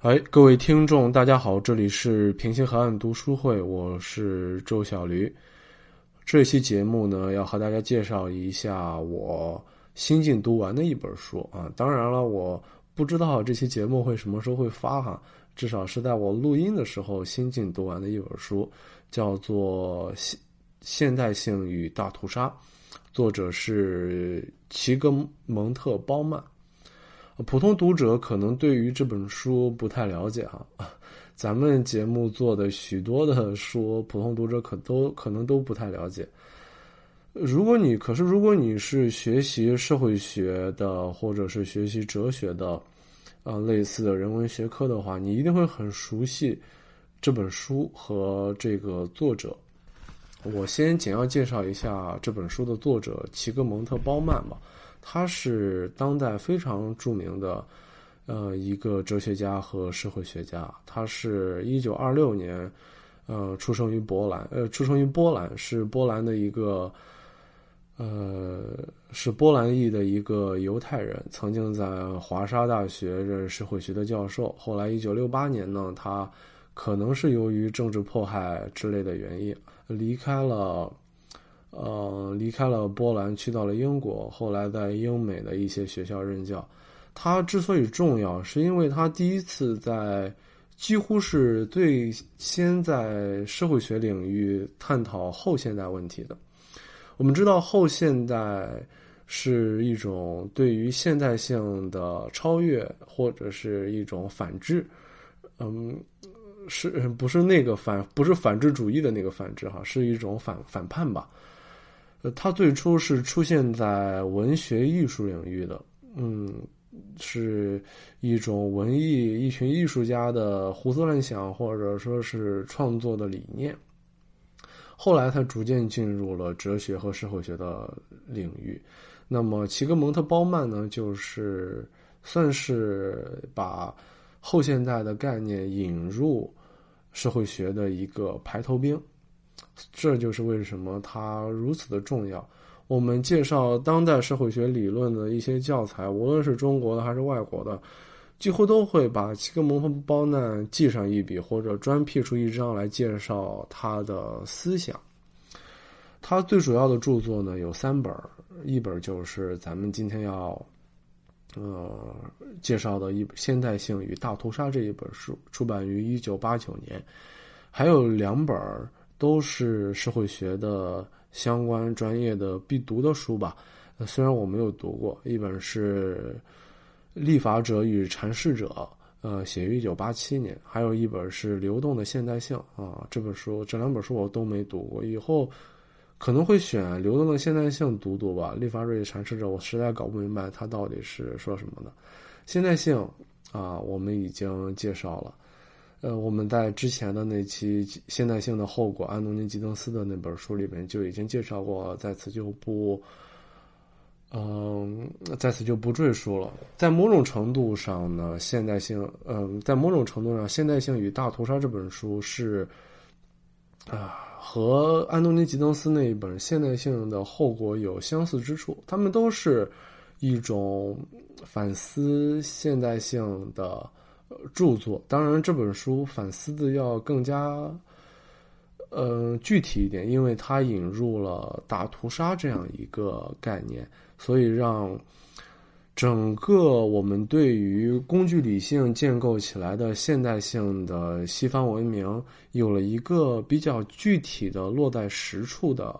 哎，各位听众，大家好，这里是平行河岸读书会，我是周小驴。这期节目呢，要和大家介绍一下我新近读完的一本书啊。当然了，我不知道这期节目会什么时候会发哈，至少是在我录音的时候新近读完的一本书，叫做《现现代性与大屠杀》，作者是齐格蒙特·鲍曼。普通读者可能对于这本书不太了解啊，咱们节目做的许多的书，普通读者可都可能都不太了解。如果你可是如果你是学习社会学的，或者是学习哲学的，呃，类似的人文学科的话，你一定会很熟悉这本书和这个作者。我先简要介绍一下这本书的作者齐格蒙特·鲍曼吧。他是当代非常著名的，呃，一个哲学家和社会学家。他是一九二六年，呃，出生于波兰，呃，出生于波兰，是波兰的一个，呃，是波兰裔的一个犹太人。曾经在华沙大学任社会学的教授。后来一九六八年呢，他可能是由于政治迫害之类的原因离开了。呃，离开了波兰，去到了英国，后来在英美的一些学校任教。他之所以重要，是因为他第一次在几乎是最先在社会学领域探讨后现代问题的。我们知道，后现代是一种对于现代性的超越，或者是一种反制。嗯，是不是那个反？不是反智主义的那个反制哈，是一种反反叛吧。呃，它最初是出现在文学艺术领域的，嗯，是一种文艺一群艺术家的胡思乱想，或者说是创作的理念。后来，它逐渐进入了哲学和社会学的领域。那么，齐格蒙特·鲍曼呢，就是算是把后现代的概念引入社会学的一个排头兵。这就是为什么它如此的重要。我们介绍当代社会学理论的一些教材，无论是中国的还是外国的，几乎都会把齐格蒙特·鲍曼记上一笔，或者专辟出一章来介绍他的思想。他最主要的著作呢有三本，一本就是咱们今天要呃介绍的一《现代性与大屠杀》这一本书，出版于一九八九年，还有两本。都是社会学的相关专业的必读的书吧。虽然我没有读过，一本是《立法者与阐释者》，呃，写于一九八七年；还有一本是《流动的现代性》啊。这本书，这两本书我都没读过。以后可能会选《流动的现代性》读读吧。《立法者与阐释者》，我实在搞不明白它到底是说什么的。现代性啊，我们已经介绍了。呃，我们在之前的那期《现代性的后果》安东尼·吉登斯的那本书里面就已经介绍过，在此就不，嗯，在此就不赘述了。在某种程度上呢，现代性，嗯，在某种程度上，《现代性与大屠杀》这本书是，啊，和安东尼·吉登斯那一本《现代性的后果》有相似之处。他们都是一种反思现代性的。著作当然，这本书反思的要更加，呃，具体一点，因为它引入了大屠杀这样一个概念，所以让整个我们对于工具理性建构起来的现代性的西方文明有了一个比较具体的落在实处的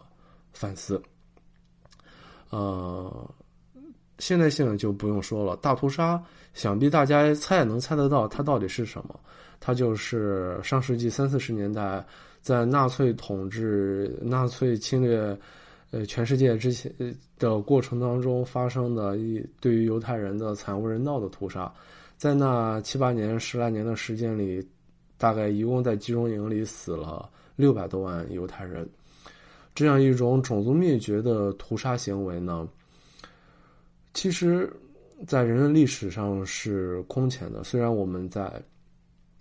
反思。呃，现代性就不用说了，大屠杀。想必大家猜也能猜得到，它到底是什么？它就是上世纪三四十年代，在纳粹统治、纳粹侵略，呃，全世界之前的过程当中发生的一对于犹太人的惨无人道的屠杀。在那七八年、十来年的时间里，大概一共在集中营里死了六百多万犹太人。这样一种种族灭绝的屠杀行为呢，其实。在人类历史上是空前的。虽然我们在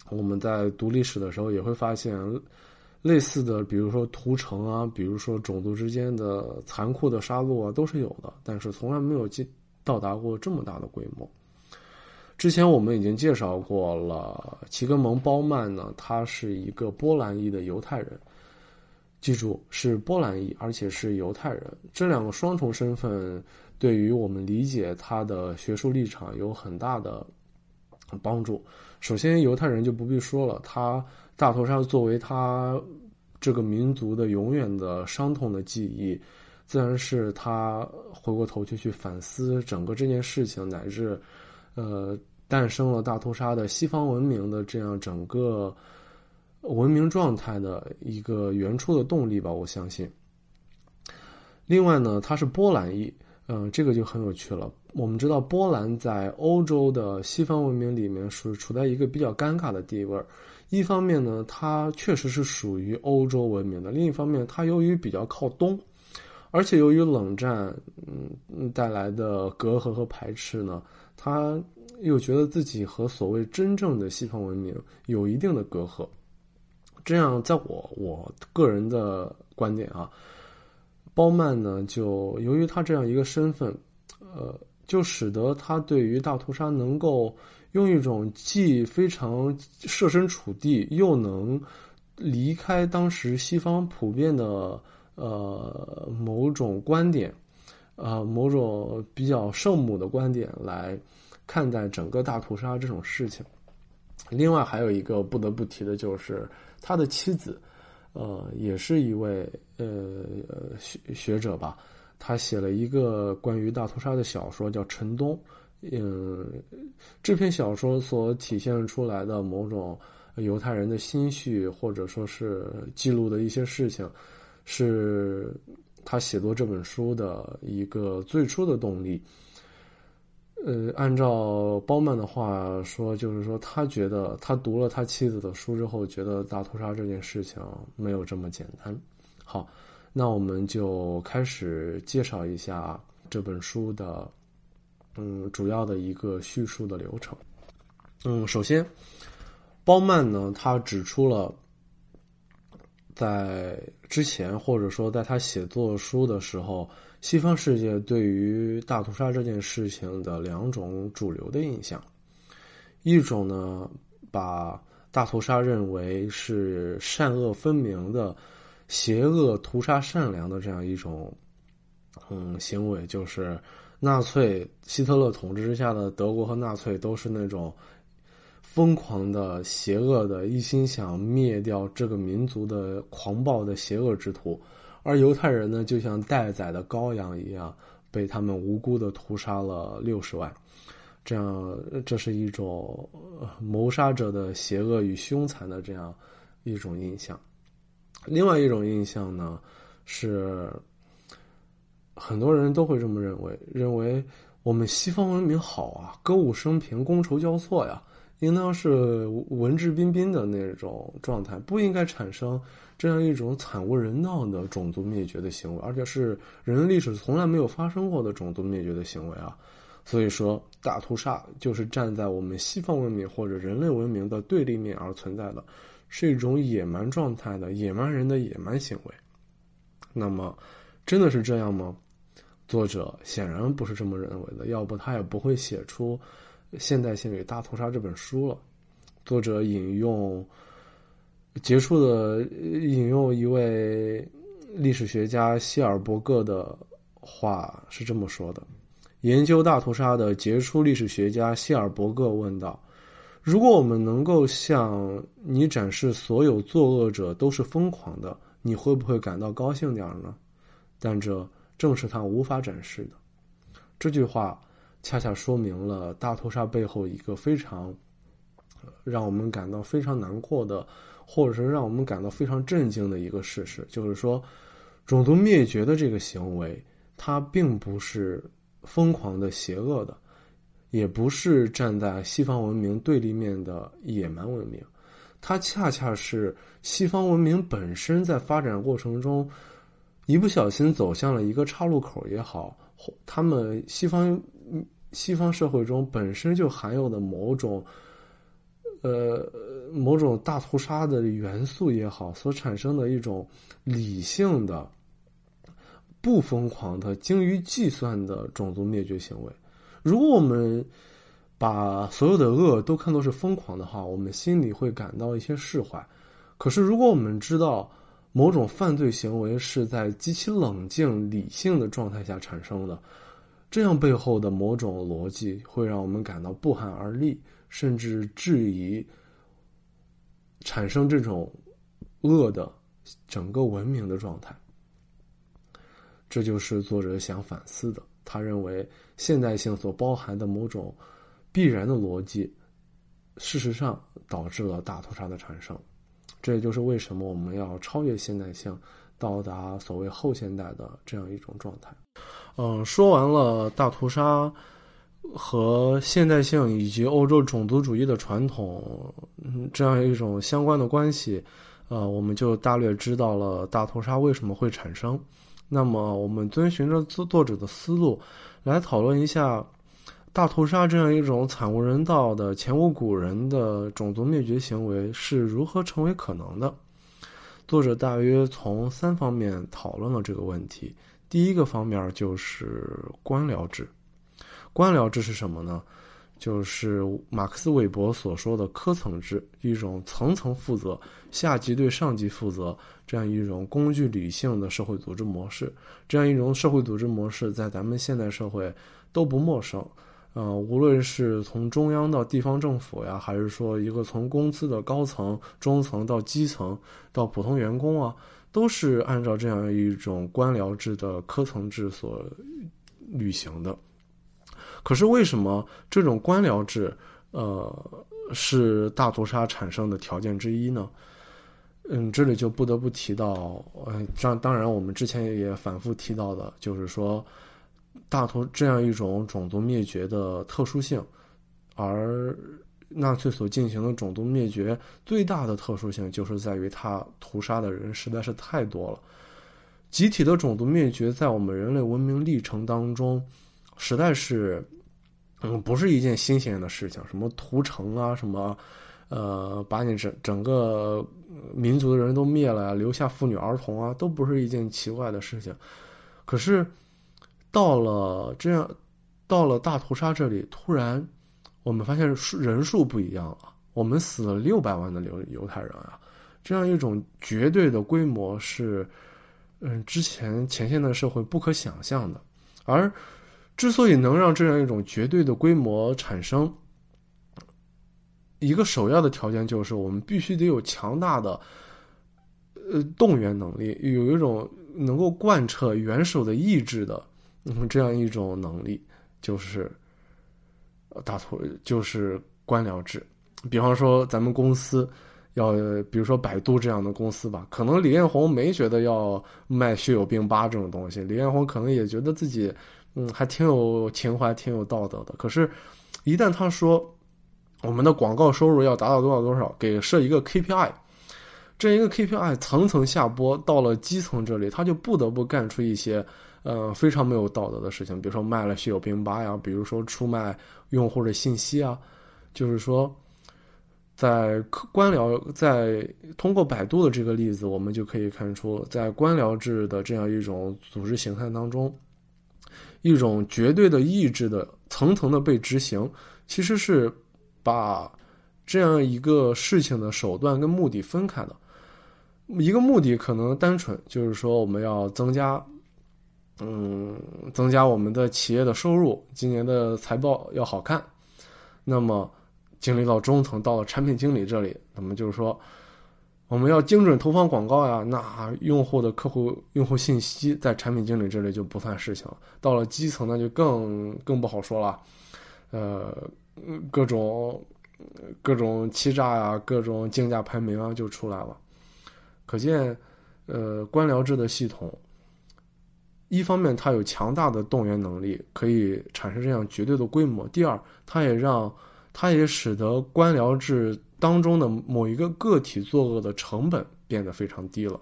我们在读历史的时候也会发现类似的，比如说屠城啊，比如说种族之间的残酷的杀戮啊，都是有的，但是从来没有进到达过这么大的规模。之前我们已经介绍过了，齐格蒙·褒曼呢，他是一个波兰裔的犹太人。记住，是波兰裔，而且是犹太人。这两个双重身份对于我们理解他的学术立场有很大的帮助。首先，犹太人就不必说了，他大屠杀作为他这个民族的永远的伤痛的记忆，自然是他回过头去去反思整个这件事情，乃至呃诞生了大屠杀的西方文明的这样整个。文明状态的一个原初的动力吧，我相信。另外呢，它是波兰裔，嗯，这个就很有趣了。我们知道，波兰在欧洲的西方文明里面是处在一个比较尴尬的地位。一方面呢，它确实是属于欧洲文明的；另一方面，它由于比较靠东，而且由于冷战嗯带来的隔阂和排斥呢，它又觉得自己和所谓真正的西方文明有一定的隔阂。这样，在我我个人的观点啊，包曼呢，就由于他这样一个身份，呃，就使得他对于大屠杀能够用一种既非常设身处地，又能离开当时西方普遍的呃某种观点，呃某种比较圣母的观点来看待整个大屠杀这种事情。另外还有一个不得不提的就是。他的妻子，呃，也是一位呃学学者吧。他写了一个关于大屠杀的小说，叫《陈东》。嗯，这篇小说所体现出来的某种犹太人的心绪，或者说是记录的一些事情，是他写作这本书的一个最初的动力。呃，按照包曼的话说，就是说他觉得他读了他妻子的书之后，觉得大屠杀这件事情没有这么简单。好，那我们就开始介绍一下这本书的，嗯，主要的一个叙述的流程。嗯，首先，包曼呢，他指出了在之前或者说在他写作书的时候。西方世界对于大屠杀这件事情的两种主流的印象，一种呢，把大屠杀认为是善恶分明的邪恶屠杀善良的这样一种嗯行为，就是纳粹希特勒统治之下的德国和纳粹都是那种疯狂的、邪恶的，一心想灭掉这个民族的狂暴的邪恶之徒。而犹太人呢，就像待宰的羔羊一样，被他们无辜的屠杀了六十万，这样这是一种谋杀者的邪恶与凶残的这样一种印象。另外一种印象呢，是很多人都会这么认为，认为我们西方文明好啊，歌舞升平，觥筹交错呀，应当是文质彬彬的那种状态，不应该产生。这样一种惨无人道的种族灭绝的行为，而且是人类历史从来没有发生过的种族灭绝的行为啊！所以说，大屠杀就是站在我们西方文明或者人类文明的对立面而存在的，是一种野蛮状态的野蛮人的野蛮行为。那么，真的是这样吗？作者显然不是这么认为的，要不他也不会写出《现代性与大屠杀》这本书了。作者引用。结束的引用一位历史学家希尔伯格的话是这么说的：研究大屠杀的杰出历史学家希尔伯格问道：“如果我们能够向你展示所有作恶者都是疯狂的，你会不会感到高兴点儿呢？”但这正是他无法展示的。这句话恰恰说明了大屠杀背后一个非常让我们感到非常难过的。或者是让我们感到非常震惊的一个事实，就是说，种族灭绝的这个行为，它并不是疯狂的、邪恶的，也不是站在西方文明对立面的野蛮文明，它恰恰是西方文明本身在发展过程中一不小心走向了一个岔路口也好，或他们西方西方社会中本身就含有的某种。呃，某种大屠杀的元素也好，所产生的一种理性的、不疯狂的、精于计算的种族灭绝行为。如果我们把所有的恶都看作是疯狂的话，我们心里会感到一些释怀。可是，如果我们知道某种犯罪行为是在极其冷静、理性的状态下产生的，这样背后的某种逻辑会让我们感到不寒而栗，甚至质疑产生这种恶的整个文明的状态。这就是作者想反思的。他认为现代性所包含的某种必然的逻辑，事实上导致了大屠杀的产生。这也就是为什么我们要超越现代性，到达所谓后现代的这样一种状态。嗯，说完了大屠杀和现代性以及欧洲种族主义的传统，嗯，这样一种相关的关系，呃，我们就大略知道了大屠杀为什么会产生。那么，我们遵循着作作者的思路，来讨论一下大屠杀这样一种惨无人道的前无古人的种族灭绝行为是如何成为可能的。作者大约从三方面讨论了这个问题。第一个方面就是官僚制。官僚制是什么呢？就是马克思韦伯所说的科层制，一种层层负责、下级对上级负责这样一种工具理性的社会组织模式。这样一种社会组织模式在咱们现代社会都不陌生。呃，无论是从中央到地方政府呀，还是说一个从公司的高层、中层到基层到普通员工啊，都是按照这样一种官僚制的科层制所履行的。可是为什么这种官僚制，呃，是大屠杀产生的条件之一呢？嗯，这里就不得不提到，呃，这当然我们之前也反复提到的，就是说，大屠这样一种种族灭绝的特殊性，而纳粹所进行的种族灭绝最大的特殊性，就是在于他屠杀的人实在是太多了。集体的种族灭绝在我们人类文明历程当中。实在是，嗯，不是一件新鲜的事情。什么屠城啊，什么，呃，把你整整个民族的人都灭了呀，留下妇女儿童啊，都不是一件奇怪的事情。可是，到了这样，到了大屠杀这里，突然我们发现人数不一样了。我们死了六百万的犹犹太人啊，这样一种绝对的规模是，嗯，之前前现代社会不可想象的，而。之所以能让这样一种绝对的规模产生，一个首要的条件就是我们必须得有强大的，呃，动员能力，有一种能够贯彻元首的意志的，嗯，这样一种能力，就是大头，就是官僚制。比方说，咱们公司要，比如说百度这样的公司吧，可能李彦宏没觉得要卖血友病八这种东西，李彦宏可能也觉得自己。嗯，还挺有情怀，挺有道德的。可是，一旦他说我们的广告收入要达到多少多少，给设一个 KPI，这一个 KPI 层层下播到了基层这里，他就不得不干出一些呃非常没有道德的事情，比如说卖了血友病吧呀，比如说出卖用户的信息啊。就是说，在官僚在通过百度的这个例子，我们就可以看出，在官僚制的这样一种组织形态当中。一种绝对的意志的层层的被执行，其实是把这样一个事情的手段跟目的分开的。一个目的可能单纯就是说我们要增加，嗯，增加我们的企业的收入，今年的财报要好看。那么，经历到中层，到了产品经理这里，那么就是说。我们要精准投放广告呀，那用户的客户用户信息在产品经理这里就不算事情了。到了基层呢，就更更不好说了，呃，各种各种欺诈呀，各种竞价排名啊就出来了。可见，呃，官僚制的系统，一方面它有强大的动员能力，可以产生这样绝对的规模；第二，它也让它也使得官僚制。当中的某一个个体作恶的成本变得非常低了，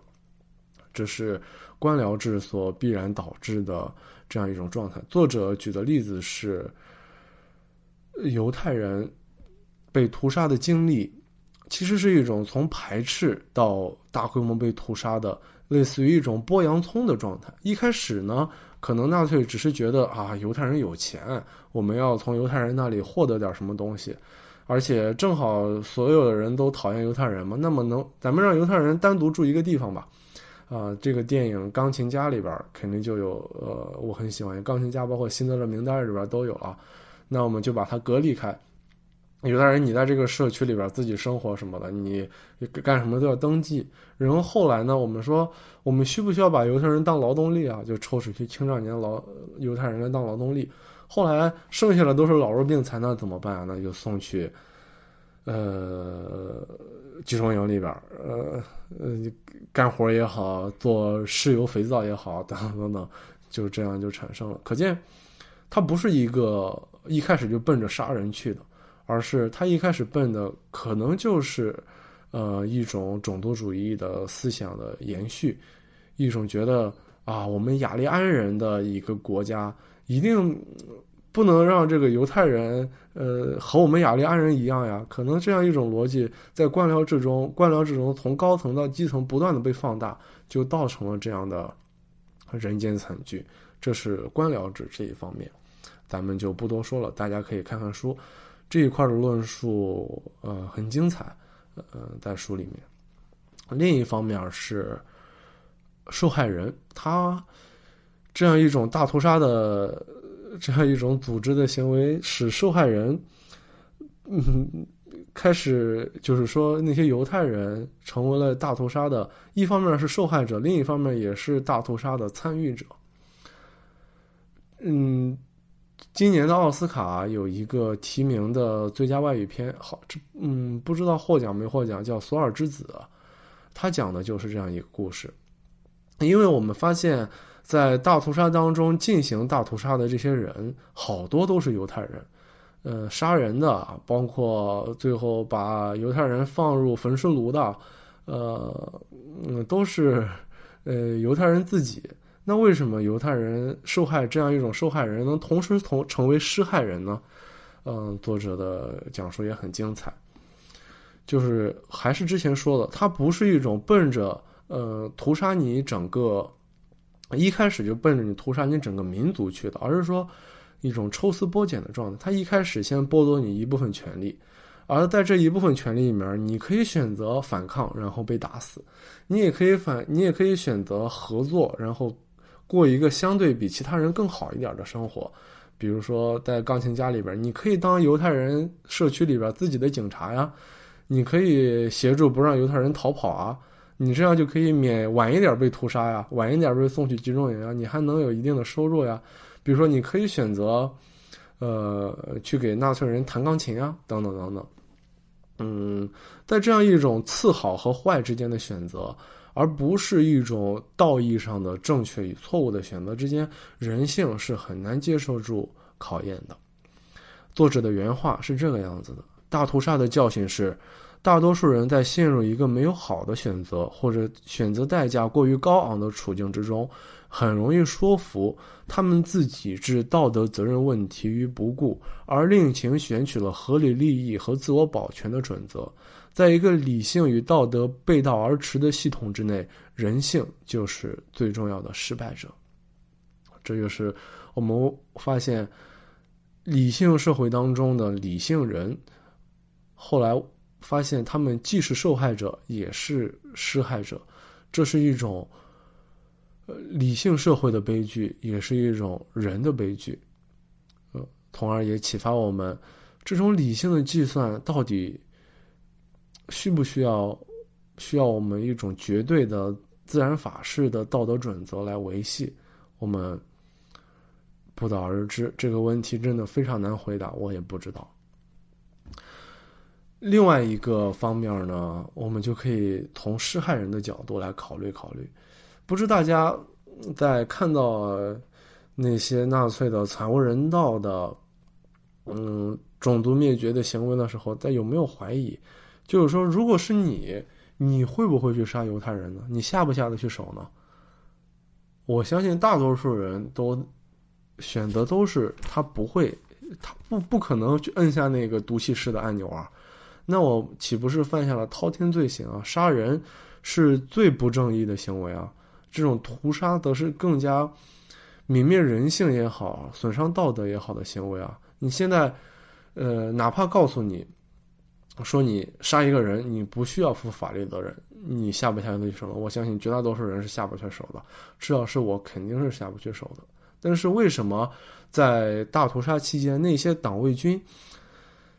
这是官僚制所必然导致的这样一种状态。作者举的例子是犹太人被屠杀的经历，其实是一种从排斥到大规模被屠杀的，类似于一种剥洋葱的状态。一开始呢，可能纳粹只是觉得啊，犹太人有钱，我们要从犹太人那里获得点什么东西，而且正好所有的人都讨厌犹太人嘛，那么能咱们让犹太人单独住一个地方吧？啊，这个电影《钢琴家》里边肯定就有，呃，我很喜欢《钢琴家》，包括《辛德勒名单》里边都有了。那我们就把它隔离开。犹太人，你在这个社区里边自己生活什么的，你干什么都要登记。然后后来呢，我们说我们需不需要把犹太人当劳动力啊？就抽出去青少年劳犹太人来当劳动力。后来剩下的都是老弱病残，那怎么办啊？那就送去呃集中营里边，呃呃干活也好，做石油肥皂也好，等等等等，就这样就产生了。可见，它不是一个一开始就奔着杀人去的。而是他一开始奔的可能就是，呃，一种种族主义的思想的延续，一种觉得啊，我们雅利安人的一个国家一定不能让这个犹太人，呃，和我们雅利安人一样呀。可能这样一种逻辑在官僚之中，官僚之中从高层到基层不断的被放大，就造成了这样的人间惨剧。这是官僚制这一方面，咱们就不多说了，大家可以看看书。这一块的论述，呃，很精彩，呃，在书里面。另一方面是受害人，他这样一种大屠杀的这样一种组织的行为，使受害人，嗯，开始就是说那些犹太人成为了大屠杀的，一方面是受害者，另一方面也是大屠杀的参与者。嗯。今年的奥斯卡有一个提名的最佳外语片，好，这嗯，不知道获奖没获奖，叫《索尔之子》，他讲的就是这样一个故事。因为我们发现，在大屠杀当中进行大屠杀的这些人，好多都是犹太人，呃，杀人的，包括最后把犹太人放入焚尸炉的，呃，嗯，都是呃犹太人自己。那为什么犹太人受害这样一种受害人能同时同成为施害人呢？嗯，作者的讲述也很精彩。就是还是之前说的，它不是一种奔着呃屠杀你整个一开始就奔着你屠杀你整个民族去的，而是说一种抽丝剥茧的状态。他一开始先剥夺你一部分权利，而在这一部分权利里面，你可以选择反抗，然后被打死；你也可以反，你也可以选择合作，然后。过一个相对比其他人更好一点的生活，比如说在钢琴家里边，你可以当犹太人社区里边自己的警察呀，你可以协助不让犹太人逃跑啊，你这样就可以免晚一点被屠杀呀，晚一点被送去集中营啊，你还能有一定的收入呀。比如说，你可以选择，呃，去给纳粹人弹钢琴啊，等等等等。嗯，在这样一种次好和坏之间的选择。而不是一种道义上的正确与错误的选择之间，人性是很难接受住考验的。作者的原话是这个样子的：大屠杀的教训是，大多数人在陷入一个没有好的选择或者选择代价过于高昂的处境之中，很容易说服他们自己置道德责任问题于不顾，而另行选取了合理利益和自我保全的准则。在一个理性与道德背道而驰的系统之内，人性就是最重要的失败者。这就是我们发现，理性社会当中的理性人，后来发现他们既是受害者，也是施害者。这是一种，呃，理性社会的悲剧，也是一种人的悲剧。呃，从而也启发我们，这种理性的计算到底。需不需要需要我们一种绝对的自然法式的道德准则来维系？我们不得而知。这个问题真的非常难回答，我也不知道。另外一个方面呢，我们就可以从施害人的角度来考虑考虑。不知大家在看到那些纳粹的惨无人道的嗯种族灭绝的行为的时候，在有没有怀疑？就是说，如果是你，你会不会去杀犹太人呢？你下不下得去手呢？我相信大多数人都选择都是他不会，他不不可能去摁下那个毒气室的按钮啊。那我岂不是犯下了滔天罪行啊？杀人是最不正义的行为啊！这种屠杀则是更加泯灭人性也好，损伤道德也好的行为啊，你现在，呃，哪怕告诉你，说你杀一个人，你不需要负法律责任，你下不下得去手我相信绝大多数人是下不去手的，至少是我肯定是下不去手的。但是为什么在大屠杀期间，那些党卫军、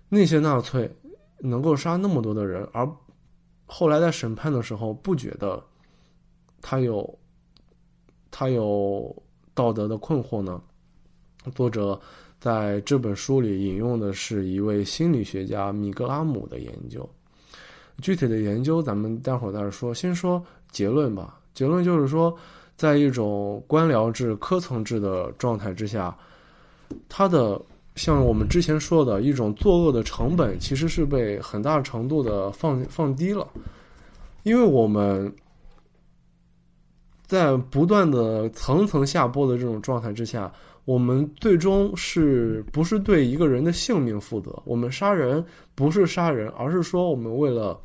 那些纳粹能够杀那么多的人，而后来在审判的时候不觉得他有他有道德的困惑呢？作者在这本书里引用的是一位心理学家米格拉姆的研究，具体的研究咱们待会儿再说。先说结论吧，结论就是说。在一种官僚制、科层制的状态之下，它的像我们之前说的一种作恶的成本，其实是被很大程度的放放低了，因为我们在不断的层层下播的这种状态之下，我们最终是不是对一个人的性命负责？我们杀人不是杀人，而是说我们为了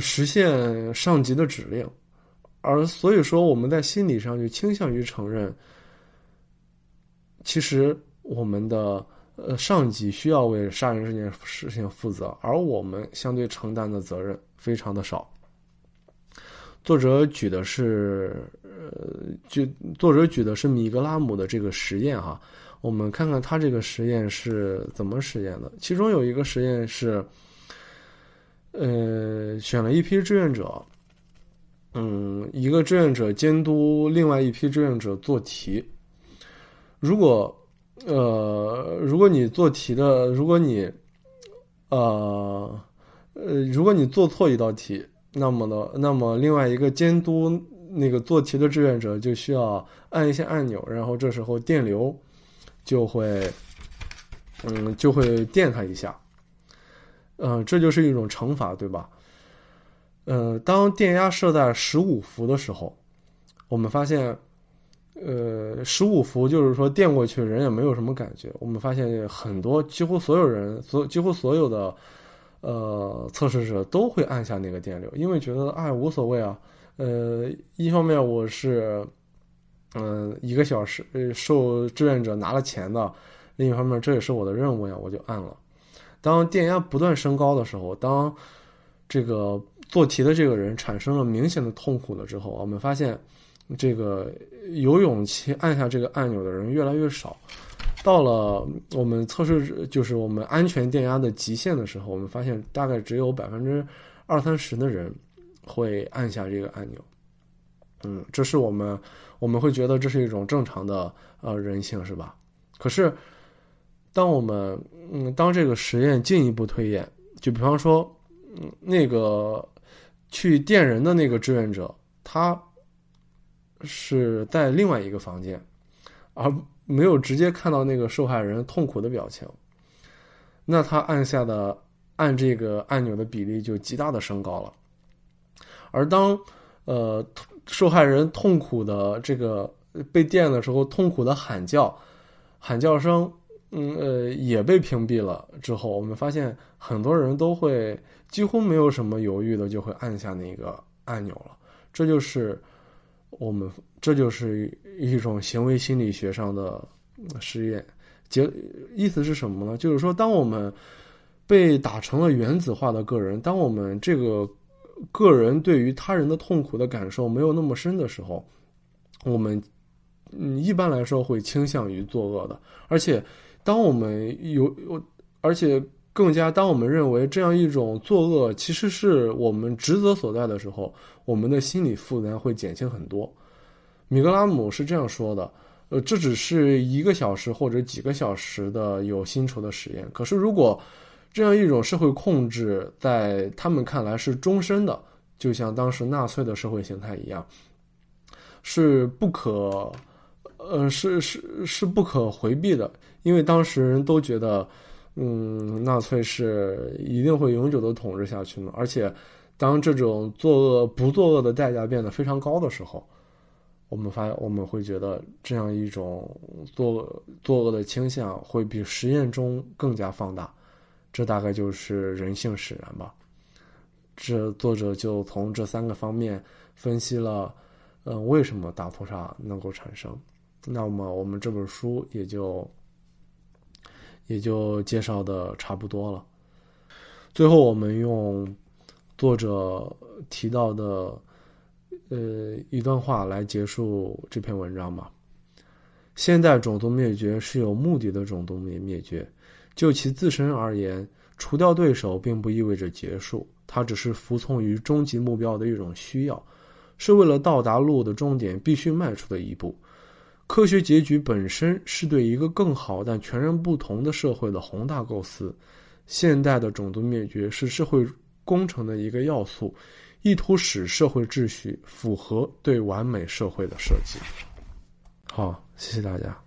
实现上级的指令。而所以说，我们在心理上就倾向于承认，其实我们的呃上级需要为杀人这件事情负责，而我们相对承担的责任非常的少。作者举的是呃，就作者举的是米格拉姆的这个实验哈，我们看看他这个实验是怎么实验的。其中有一个实验是，呃，选了一批志愿者。嗯，一个志愿者监督另外一批志愿者做题。如果，呃，如果你做题的，如果你，呃，呃，如果你做错一道题，那么呢，那么另外一个监督那个做题的志愿者就需要按一些按钮，然后这时候电流就会，嗯，就会电他一下。嗯，这就是一种惩罚，对吧？呃，当电压设在十五伏的时候，我们发现，呃，十五伏就是说电过去人也没有什么感觉。我们发现很多几乎所有人，所几乎所有的呃测试者都会按下那个电流，因为觉得哎无所谓啊。呃，一方面我是嗯一个小时受志愿者拿了钱的，另一方面这也是我的任务呀，我就按了。当电压不断升高的时候，当这个。做题的这个人产生了明显的痛苦了之后，我们发现，这个有勇气按下这个按钮的人越来越少。到了我们测试就是我们安全电压的极限的时候，我们发现大概只有百分之二三十的人会按下这个按钮。嗯，这是我们我们会觉得这是一种正常的呃人性，是吧？可是，当我们嗯当这个实验进一步推演，就比方说嗯那个。去电人的那个志愿者，他是在另外一个房间，而没有直接看到那个受害人痛苦的表情。那他按下的按这个按钮的比例就极大的升高了。而当呃受害人痛苦的这个被电的时候，痛苦的喊叫，喊叫声，嗯呃也被屏蔽了之后，我们发现很多人都会。几乎没有什么犹豫的就会按下那个按钮了，这就是我们这就是一种行为心理学上的实验结意思是什么呢？就是说，当我们被打成了原子化的个人，当我们这个个人对于他人的痛苦的感受没有那么深的时候，我们嗯一般来说会倾向于作恶的，而且当我们有有而且。更加，当我们认为这样一种作恶其实是我们职责所在的时候，我们的心理负担会减轻很多。米格拉姆是这样说的：，呃，这只是一个小时或者几个小时的有薪酬的实验。可是，如果这样一种社会控制在他们看来是终身的，就像当时纳粹的社会形态一样，是不可，呃，是是是不可回避的，因为当时人都觉得。嗯，纳粹是一定会永久的统治下去呢。而且，当这种作恶不作恶的代价变得非常高的时候，我们发我们会觉得这样一种作作恶的倾向会比实验中更加放大。这大概就是人性使然吧。这作者就从这三个方面分析了，呃，为什么大屠杀能够产生？那么我们这本书也就也就介绍的差不多了。最后，我们用作者提到的呃一段话来结束这篇文章吧。现代种族灭绝是有目的的种族灭灭绝，就其自身而言，除掉对手并不意味着结束，它只是服从于终极目标的一种需要。是为了到达路的终点必须迈出的一步。科学结局本身是对一个更好但全然不同的社会的宏大构思。现代的种族灭绝是社会工程的一个要素，意图使社会秩序符合对完美社会的设计。好，谢谢大家。